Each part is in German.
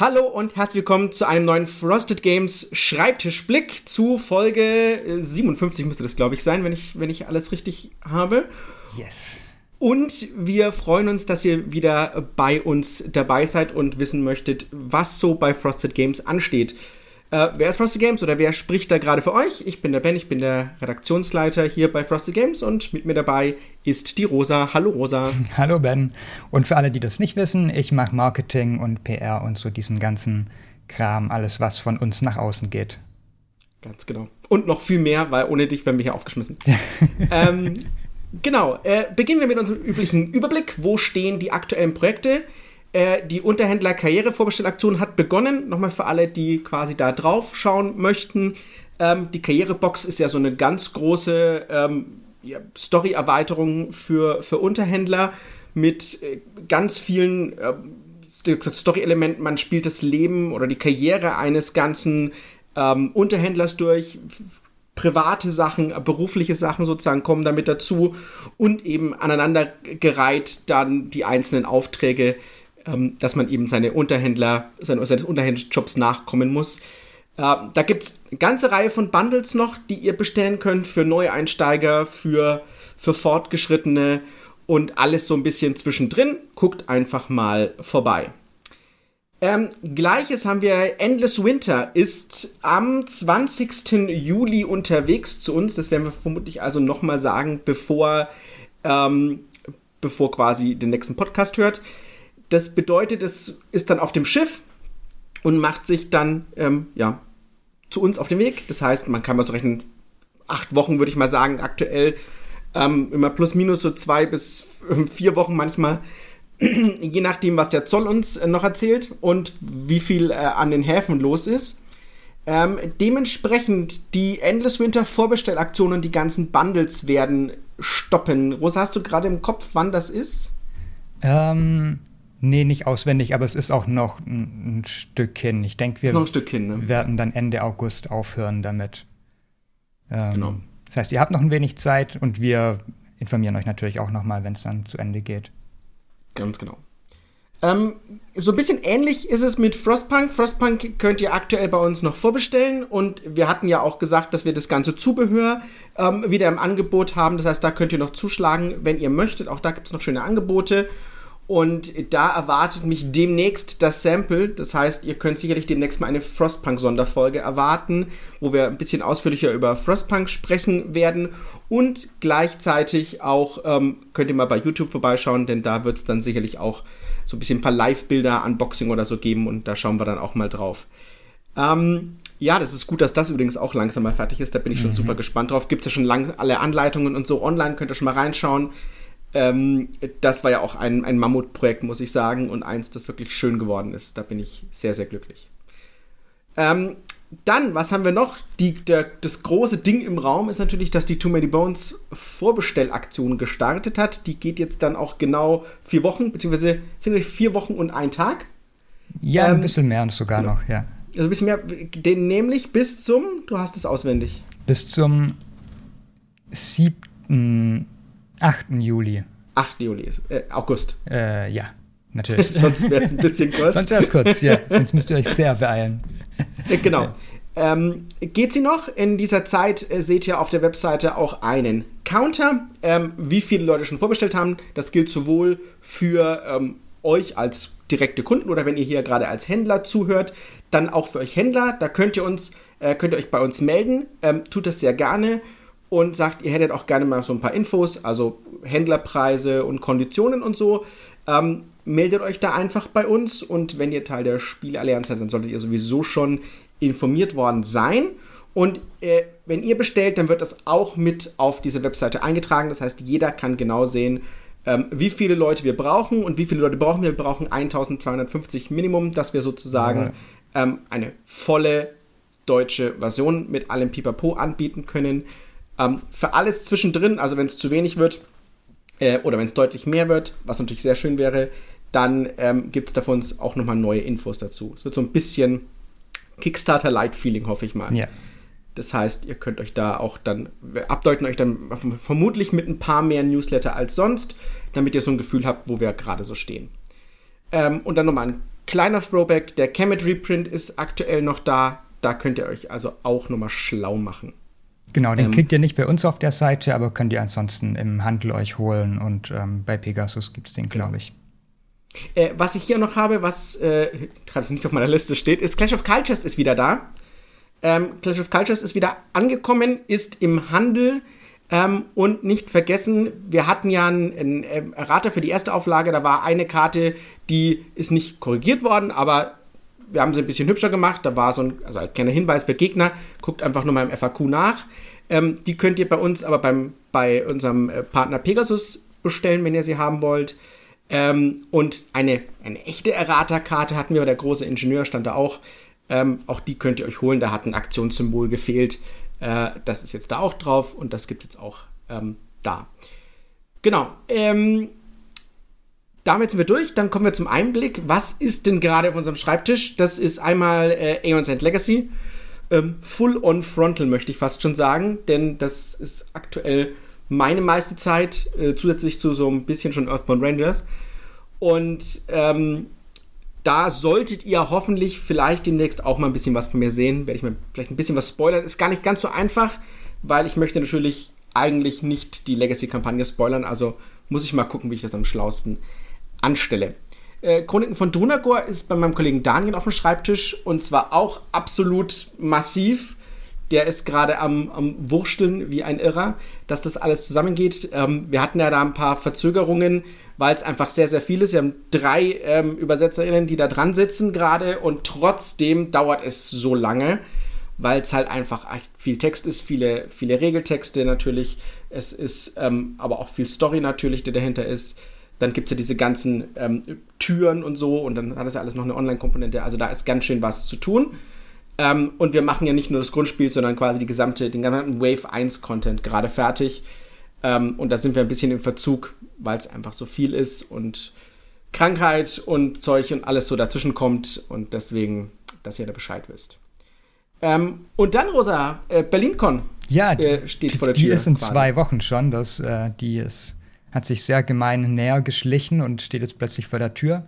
Hallo und herzlich willkommen zu einem neuen Frosted Games Schreibtischblick zu Folge 57 müsste das, glaube ich, sein, wenn ich, wenn ich alles richtig habe. Yes. Und wir freuen uns, dass ihr wieder bei uns dabei seid und wissen möchtet, was so bei Frosted Games ansteht. Äh, wer ist Frosted Games oder wer spricht da gerade für euch? Ich bin der Ben, ich bin der Redaktionsleiter hier bei Frosted Games und mit mir dabei ist die Rosa. Hallo Rosa. Hallo Ben. Und für alle, die das nicht wissen, ich mache Marketing und PR und so diesen ganzen Kram, alles was von uns nach außen geht. Ganz genau. Und noch viel mehr, weil ohne dich wären wir hier aufgeschmissen. ähm, genau. Äh, beginnen wir mit unserem üblichen Überblick. Wo stehen die aktuellen Projekte? Äh, die Unterhändler Karrierevorbestellaktion hat begonnen. Nochmal für alle, die quasi da drauf schauen möchten. Ähm, die Karrierebox ist ja so eine ganz große ähm, ja, Story-Erweiterung für, für Unterhändler mit äh, ganz vielen äh, Story-Elementen. Man spielt das Leben oder die Karriere eines ganzen ähm, Unterhändlers durch. Private Sachen, berufliche Sachen sozusagen kommen damit dazu und eben aneinandergereiht dann die einzelnen Aufträge dass man eben seine Unterhändler, seine, seines Unterhändlerjobs nachkommen muss. Äh, da gibt es eine ganze Reihe von Bundles noch, die ihr bestellen könnt für Neueinsteiger, für, für Fortgeschrittene und alles so ein bisschen zwischendrin. Guckt einfach mal vorbei. Ähm, Gleiches haben wir, Endless Winter ist am 20. Juli unterwegs zu uns. Das werden wir vermutlich also nochmal sagen, bevor, ähm, bevor quasi den nächsten Podcast hört. Das bedeutet, es ist dann auf dem Schiff und macht sich dann ähm, ja, zu uns auf den Weg. Das heißt, man kann mal so rechnen, acht Wochen würde ich mal sagen, aktuell ähm, immer plus minus so zwei bis vier Wochen manchmal, je nachdem, was der Zoll uns äh, noch erzählt und wie viel äh, an den Häfen los ist. Ähm, dementsprechend die Endless Winter Vorbestellaktionen, die ganzen Bundles werden stoppen. Rosa, hast du gerade im Kopf, wann das ist? Ähm, Nee, nicht auswendig, aber es ist auch noch ein, ein Stück hin. Ich denke, wir ne? werden dann Ende August aufhören damit. Ähm, genau. Das heißt, ihr habt noch ein wenig Zeit und wir informieren euch natürlich auch nochmal, wenn es dann zu Ende geht. Ganz genau. Ähm, so ein bisschen ähnlich ist es mit Frostpunk. Frostpunk könnt ihr aktuell bei uns noch vorbestellen und wir hatten ja auch gesagt, dass wir das ganze Zubehör ähm, wieder im Angebot haben. Das heißt, da könnt ihr noch zuschlagen, wenn ihr möchtet. Auch da gibt es noch schöne Angebote. Und da erwartet mich demnächst das Sample. Das heißt, ihr könnt sicherlich demnächst mal eine Frostpunk-Sonderfolge erwarten, wo wir ein bisschen ausführlicher über Frostpunk sprechen werden. Und gleichzeitig auch ähm, könnt ihr mal bei YouTube vorbeischauen, denn da wird es dann sicherlich auch so ein bisschen ein paar Live-Bilder, Unboxing oder so geben und da schauen wir dann auch mal drauf. Ähm, ja, das ist gut, dass das übrigens auch langsam mal fertig ist. Da bin ich schon mhm. super gespannt drauf. Gibt es ja schon lang alle Anleitungen und so online, könnt ihr schon mal reinschauen. Ähm, das war ja auch ein, ein Mammutprojekt, muss ich sagen, und eins, das wirklich schön geworden ist. Da bin ich sehr, sehr glücklich. Ähm, dann, was haben wir noch? Die, der, das große Ding im Raum ist natürlich, dass die Too Many Bones Vorbestellaktion gestartet hat. Die geht jetzt dann auch genau vier Wochen, beziehungsweise sind vier Wochen und ein Tag. Ja, ähm, ein bisschen mehr sogar genau. noch, ja. Also ein bisschen mehr, den nämlich bis zum, du hast es auswendig. Bis zum 7. 8. Juli. 8. Juli ist äh, August. Äh, ja, natürlich. Sonst wäre es ein bisschen kurz. Sonst wäre es kurz, ja. Sonst müsst ihr euch sehr beeilen. Äh, genau. Ähm, geht sie noch? In dieser Zeit äh, seht ihr auf der Webseite auch einen Counter, ähm, wie viele Leute schon vorbestellt haben. Das gilt sowohl für ähm, euch als direkte Kunden oder wenn ihr hier gerade als Händler zuhört, dann auch für euch Händler. Da könnt ihr uns, äh, könnt ihr euch bei uns melden. Ähm, tut das sehr gerne und sagt, ihr hättet auch gerne mal so ein paar Infos, also Händlerpreise und Konditionen und so. Ähm, meldet euch da einfach bei uns und wenn ihr Teil der Spieleallianz seid, dann solltet ihr sowieso schon informiert worden sein. Und äh, wenn ihr bestellt, dann wird das auch mit auf diese Webseite eingetragen. Das heißt, jeder kann genau sehen, ähm, wie viele Leute wir brauchen und wie viele Leute brauchen wir. Wir brauchen 1250 Minimum, dass wir sozusagen ähm, eine volle deutsche Version mit allem Pipapo anbieten können. Ähm, für alles zwischendrin, also wenn es zu wenig wird äh, oder wenn es deutlich mehr wird, was natürlich sehr schön wäre, dann ähm, gibt es davon auch nochmal neue Infos dazu. Es wird so ein bisschen Kickstarter-Light-Feeling, hoffe ich mal. Ja. Das heißt, ihr könnt euch da auch dann, abdeuten euch dann vermutlich mit ein paar mehr Newsletter als sonst, damit ihr so ein Gefühl habt, wo wir gerade so stehen. Ähm, und dann nochmal ein kleiner Throwback, der Kemet Reprint ist aktuell noch da. Da könnt ihr euch also auch nochmal schlau machen. Genau, den ähm, kriegt ihr nicht bei uns auf der Seite, aber könnt ihr ansonsten im Handel euch holen und ähm, bei Pegasus gibt es den, glaube ich. Äh, was ich hier noch habe, was äh, gerade nicht auf meiner Liste steht, ist Clash of Cultures ist wieder da. Ähm, Clash of Cultures ist wieder angekommen, ist im Handel. Ähm, und nicht vergessen, wir hatten ja einen, einen Errater für die erste Auflage. Da war eine Karte, die ist nicht korrigiert worden, aber wir haben sie ein bisschen hübscher gemacht. Da war so ein, also als kleiner Hinweis für Gegner, guckt einfach nur mal im FAQ nach. Ähm, die könnt ihr bei uns aber beim, bei unserem äh, Partner Pegasus bestellen, wenn ihr sie haben wollt. Ähm, und eine, eine echte Errata-Karte hatten wir, der große Ingenieur stand da auch. Ähm, auch die könnt ihr euch holen, da hat ein Aktionssymbol gefehlt. Äh, das ist jetzt da auch drauf und das gibt es jetzt auch ähm, da. Genau. Ähm, damit sind wir durch. Dann kommen wir zum Einblick. Was ist denn gerade auf unserem Schreibtisch? Das ist einmal äh, Aeon's End Legacy. Ähm, full on frontal möchte ich fast schon sagen, denn das ist aktuell meine meiste Zeit, äh, zusätzlich zu so ein bisschen schon Earthbound Rangers. Und ähm, da solltet ihr hoffentlich vielleicht demnächst auch mal ein bisschen was von mir sehen. Werde ich mir vielleicht ein bisschen was spoilern. Ist gar nicht ganz so einfach, weil ich möchte natürlich eigentlich nicht die Legacy-Kampagne spoilern. Also muss ich mal gucken, wie ich das am schlausten anstelle. Äh, Chroniken von Drunagor ist bei meinem Kollegen Daniel auf dem Schreibtisch und zwar auch absolut massiv der ist gerade am, am Wursteln wie ein Irrer, dass das alles zusammengeht. Ähm, wir hatten ja da ein paar Verzögerungen, weil es einfach sehr, sehr viel ist. Wir haben drei ähm, ÜbersetzerInnen, die da dran sitzen gerade und trotzdem dauert es so lange, weil es halt einfach echt viel Text ist, viele, viele Regeltexte natürlich. Es ist ähm, aber auch viel Story natürlich, die dahinter ist. Dann gibt es ja diese ganzen ähm, Türen und so und dann hat es ja alles noch eine Online-Komponente. Also da ist ganz schön was zu tun. Ähm, und wir machen ja nicht nur das Grundspiel, sondern quasi die gesamte, den gesamten Wave 1 Content gerade fertig. Ähm, und da sind wir ein bisschen im Verzug, weil es einfach so viel ist und Krankheit und Zeug und alles so dazwischen kommt. Und deswegen, dass ihr da Bescheid wisst. Ähm, und dann, Rosa, äh, BerlinCon ja, die, äh, steht vor der Tür. Die ist in quasi. zwei Wochen schon. Das, äh, die ist, hat sich sehr gemein näher geschlichen und steht jetzt plötzlich vor der Tür.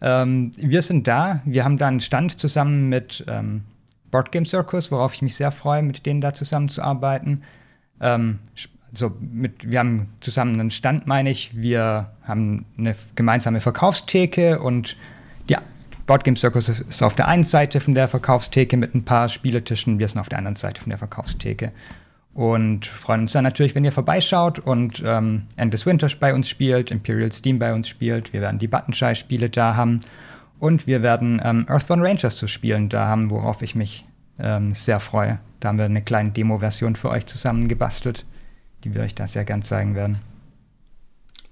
Ähm, wir sind da. Wir haben da einen Stand zusammen mit ähm, Boardgame Circus, worauf ich mich sehr freue, mit denen da zusammenzuarbeiten. Ähm, also mit, wir haben zusammen einen Stand, meine ich. Wir haben eine gemeinsame Verkaufstheke und ja, Boardgame Circus ist auf der einen Seite von der Verkaufstheke mit ein paar Spieletischen. Wir sind auf der anderen Seite von der Verkaufstheke. Und freuen uns dann natürlich, wenn ihr vorbeischaut und ähm, Endless Winters bei uns spielt, Imperial Steam bei uns spielt. Wir werden die Buttonshy-Spiele da haben. Und wir werden ähm, Earthbound Rangers zu spielen da haben, worauf ich mich ähm, sehr freue. Da haben wir eine kleine Demo-Version für euch zusammengebastelt, die wir euch da sehr gern zeigen werden.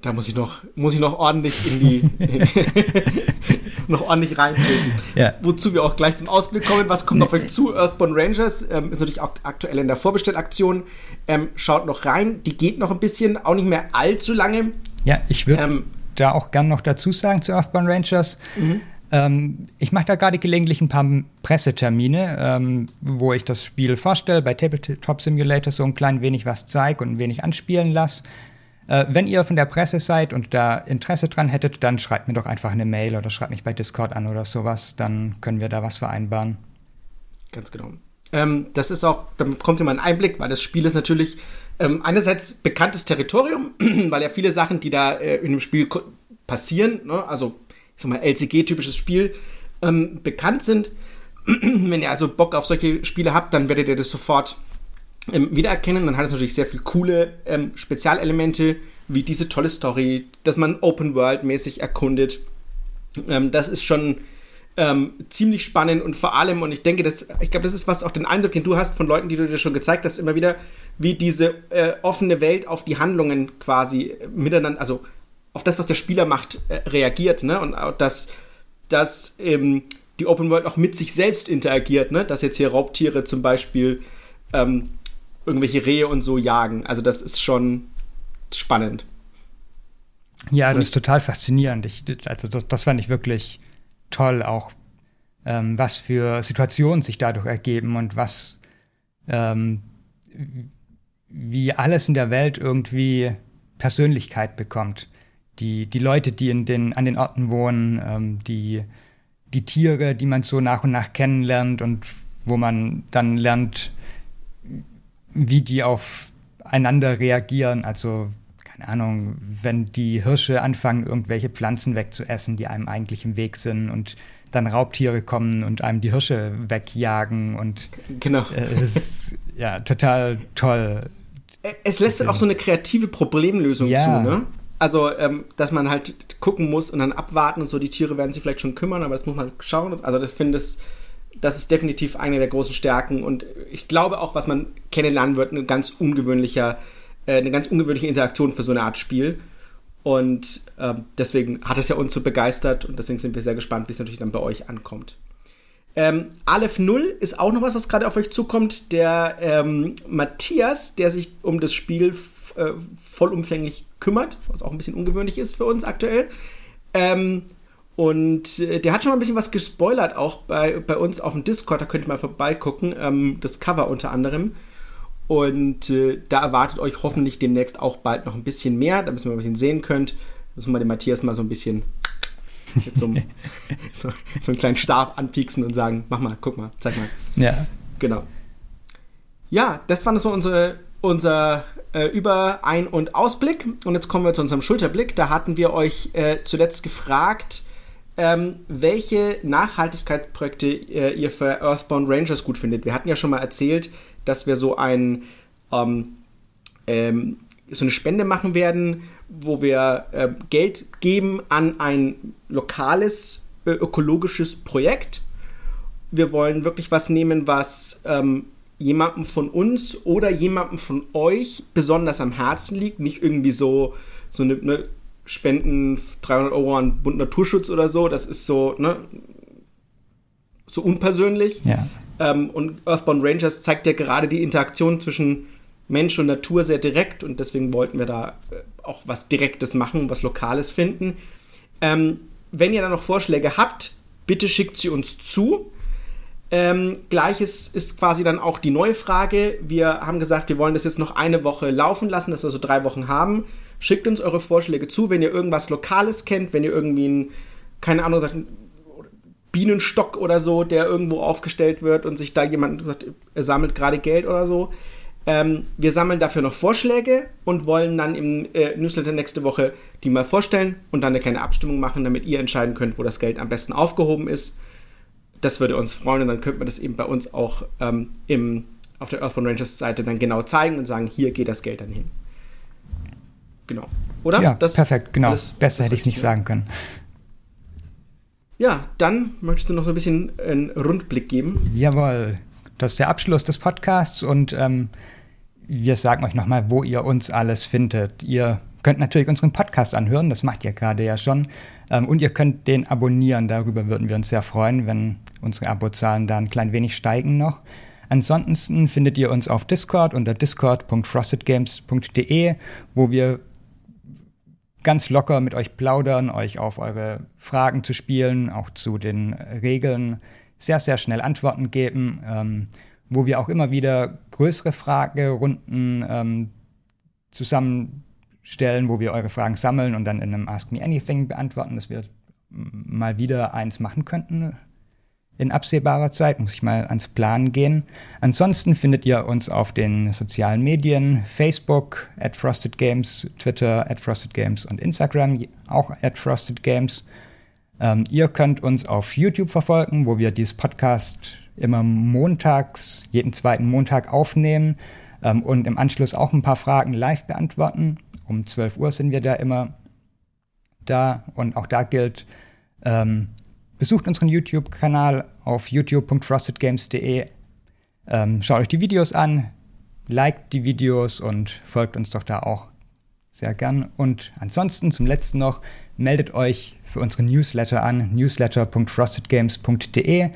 Da muss ich noch, muss ich noch ordentlich in die noch ordentlich reintreten. Ja. Wozu wir auch gleich zum Ausblick kommen. Was kommt auf euch zu? Earthbound Rangers ähm, ist natürlich auch aktuell in der Vorbestellaktion. Ähm, schaut noch rein. Die geht noch ein bisschen, auch nicht mehr allzu lange. Ja, ich würde ähm, da auch gern noch dazu sagen zu Earthbound Rangers. Mhm. Ähm, ich mache da gerade gelegentlich ein paar Pressetermine, ähm, wo ich das Spiel vorstelle, bei Tabletop Simulator so ein klein wenig was zeige und ein wenig anspielen lasse. Äh, wenn ihr von der Presse seid und da Interesse dran hättet, dann schreibt mir doch einfach eine Mail oder schreibt mich bei Discord an oder sowas, dann können wir da was vereinbaren. Ganz genau. Ähm, das ist auch, da bekommt ihr mal einen Einblick, weil das Spiel ist natürlich ähm, einerseits bekanntes Territorium, weil ja viele Sachen, die da äh, in dem Spiel passieren, ne, also sag mal, LCG-typisches Spiel ähm, bekannt sind. Wenn ihr also Bock auf solche Spiele habt, dann werdet ihr das sofort ähm, wiedererkennen. Dann hat es natürlich sehr viele coole ähm, Spezialelemente, wie diese tolle Story, dass man Open World-mäßig erkundet. Ähm, das ist schon ähm, ziemlich spannend und vor allem, und ich denke, das, ich glaube, das ist was auch den Eindruck, den du hast von Leuten, die du dir schon gezeigt hast, immer wieder, wie diese äh, offene Welt auf die Handlungen quasi miteinander, also auf das, was der Spieler macht, äh, reagiert, ne? Und dass, dass ähm, die Open World auch mit sich selbst interagiert, ne? Dass jetzt hier Raubtiere zum Beispiel ähm, irgendwelche Rehe und so jagen. Also das ist schon spannend. Ja, und das ist total faszinierend. Ich, also das, das fand ich wirklich toll, auch ähm, was für Situationen sich dadurch ergeben und was ähm, wie alles in der Welt irgendwie Persönlichkeit bekommt die, die Leute, die in den, an den Orten wohnen, ähm, die, die Tiere, die man so nach und nach kennenlernt und wo man dann lernt, wie die aufeinander reagieren. Also, keine Ahnung, wenn die Hirsche anfangen, irgendwelche Pflanzen wegzuessen, die einem eigentlich im Weg sind und dann Raubtiere kommen und einem die Hirsche wegjagen und genau. Äh, es ist ja total toll. Es lässt halt auch so eine kreative Problemlösung ja. zu, ne? Also, ähm, dass man halt gucken muss und dann abwarten und so, die Tiere werden sich vielleicht schon kümmern, aber das muss man schauen. Also, das finde ich, das ist definitiv eine der großen Stärken und ich glaube auch, was man kennenlernen wird, eine ganz ungewöhnlicher, äh, eine ganz ungewöhnliche Interaktion für so eine Art Spiel. Und äh, deswegen hat es ja uns so begeistert und deswegen sind wir sehr gespannt, wie es natürlich dann bei euch ankommt. Ähm, Aleph 0 ist auch noch was, was gerade auf euch zukommt. Der ähm, Matthias, der sich um das Spiel äh, vollumfänglich kümmert, was auch ein bisschen ungewöhnlich ist für uns aktuell. Ähm, und äh, der hat schon mal ein bisschen was gespoilert, auch bei, bei uns auf dem Discord. Da könnt ihr mal vorbeigucken. Ähm, das Cover unter anderem. Und äh, da erwartet euch hoffentlich demnächst auch bald noch ein bisschen mehr, damit ihr mal ein bisschen sehen könnt. Müssen wir den Matthias mal so ein bisschen mit so einem, so, so einen kleinen Stab anpieksen und sagen, mach mal, guck mal, zeig mal. Ja. Genau. Ja, das war so unsere, unser äh, Über-, Ein- und Ausblick. Und jetzt kommen wir zu unserem Schulterblick. Da hatten wir euch äh, zuletzt gefragt, ähm, welche Nachhaltigkeitsprojekte äh, ihr für Earthbound Rangers gut findet. Wir hatten ja schon mal erzählt, dass wir so ein ähm, ähm, so eine Spende machen werden, wo wir äh, Geld geben an ein lokales äh, ökologisches Projekt. Wir wollen wirklich was nehmen, was ähm, jemandem von uns oder jemandem von euch besonders am Herzen liegt. Nicht irgendwie so, so eine, eine Spenden 300 Euro an Bund Naturschutz oder so. Das ist so, ne, so unpersönlich. Ja. Ähm, und Earthbound Rangers zeigt ja gerade die Interaktion zwischen Mensch und Natur sehr direkt und deswegen wollten wir da äh, auch was Direktes machen, was Lokales finden. Ähm, wenn ihr da noch Vorschläge habt, bitte schickt sie uns zu. Ähm, Gleiches ist quasi dann auch die neue Frage. Wir haben gesagt, wir wollen das jetzt noch eine Woche laufen lassen, dass wir so drei Wochen haben. Schickt uns eure Vorschläge zu, wenn ihr irgendwas Lokales kennt, wenn ihr irgendwie ein, keine Ahnung, sagt, Bienenstock oder so, der irgendwo aufgestellt wird und sich da jemand sagt, er sammelt gerade Geld oder so. Ähm, wir sammeln dafür noch Vorschläge und wollen dann im äh, Newsletter nächste Woche die mal vorstellen und dann eine kleine Abstimmung machen, damit ihr entscheiden könnt, wo das Geld am besten aufgehoben ist. Das würde uns freuen und dann könnte man das eben bei uns auch ähm, im, auf der Earthbound Rangers Seite dann genau zeigen und sagen, hier geht das Geld dann hin. Genau. Oder? Ja, das perfekt, genau. Alles, Besser hätte ich es nicht sagen können. Ja, dann möchtest du noch so ein bisschen einen Rundblick geben. Jawohl, das ist der Abschluss des Podcasts und ähm, wir sagen euch nochmal, wo ihr uns alles findet. Ihr könnt natürlich unseren Podcast anhören, das macht ihr gerade ja schon. Ähm, und ihr könnt den abonnieren, darüber würden wir uns sehr freuen, wenn unsere Abozahlen da ein klein wenig steigen noch. Ansonsten findet ihr uns auf Discord unter discord.frostedgames.de, wo wir ganz locker mit euch plaudern, euch auf eure Fragen zu spielen, auch zu den Regeln sehr, sehr schnell Antworten geben, ähm, wo wir auch immer wieder größere Fragerunden ähm, zusammenstellen, wo wir eure Fragen sammeln und dann in einem Ask Me Anything beantworten, dass wir mal wieder eins machen könnten in absehbarer Zeit, muss ich mal ans Planen gehen. Ansonsten findet ihr uns auf den sozialen Medien, Facebook, at Frosted Games, Twitter, at Frosted Games und Instagram, auch at Frosted Games. Ähm, ihr könnt uns auf YouTube verfolgen, wo wir dieses Podcast immer montags, jeden zweiten Montag aufnehmen ähm, und im Anschluss auch ein paar Fragen live beantworten. Um 12 Uhr sind wir da immer da und auch da gilt, ähm, Besucht unseren YouTube-Kanal auf youtube.frostedgames.de. Ähm, schaut euch die Videos an, liked die Videos und folgt uns doch da auch sehr gern. Und ansonsten zum letzten noch, meldet euch für unsere Newsletter an, newsletter.frostedgames.de.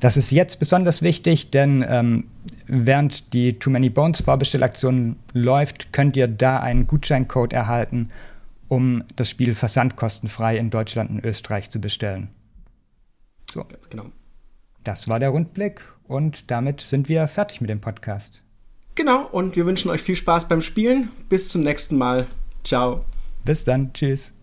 Das ist jetzt besonders wichtig, denn ähm, während die Too Many Bones Vorbestellaktion läuft, könnt ihr da einen Gutscheincode erhalten, um das Spiel versandkostenfrei in Deutschland und Österreich zu bestellen. So. Genau. Das war der Rundblick und damit sind wir fertig mit dem Podcast. Genau, und wir wünschen euch viel Spaß beim Spielen. Bis zum nächsten Mal. Ciao. Bis dann. Tschüss.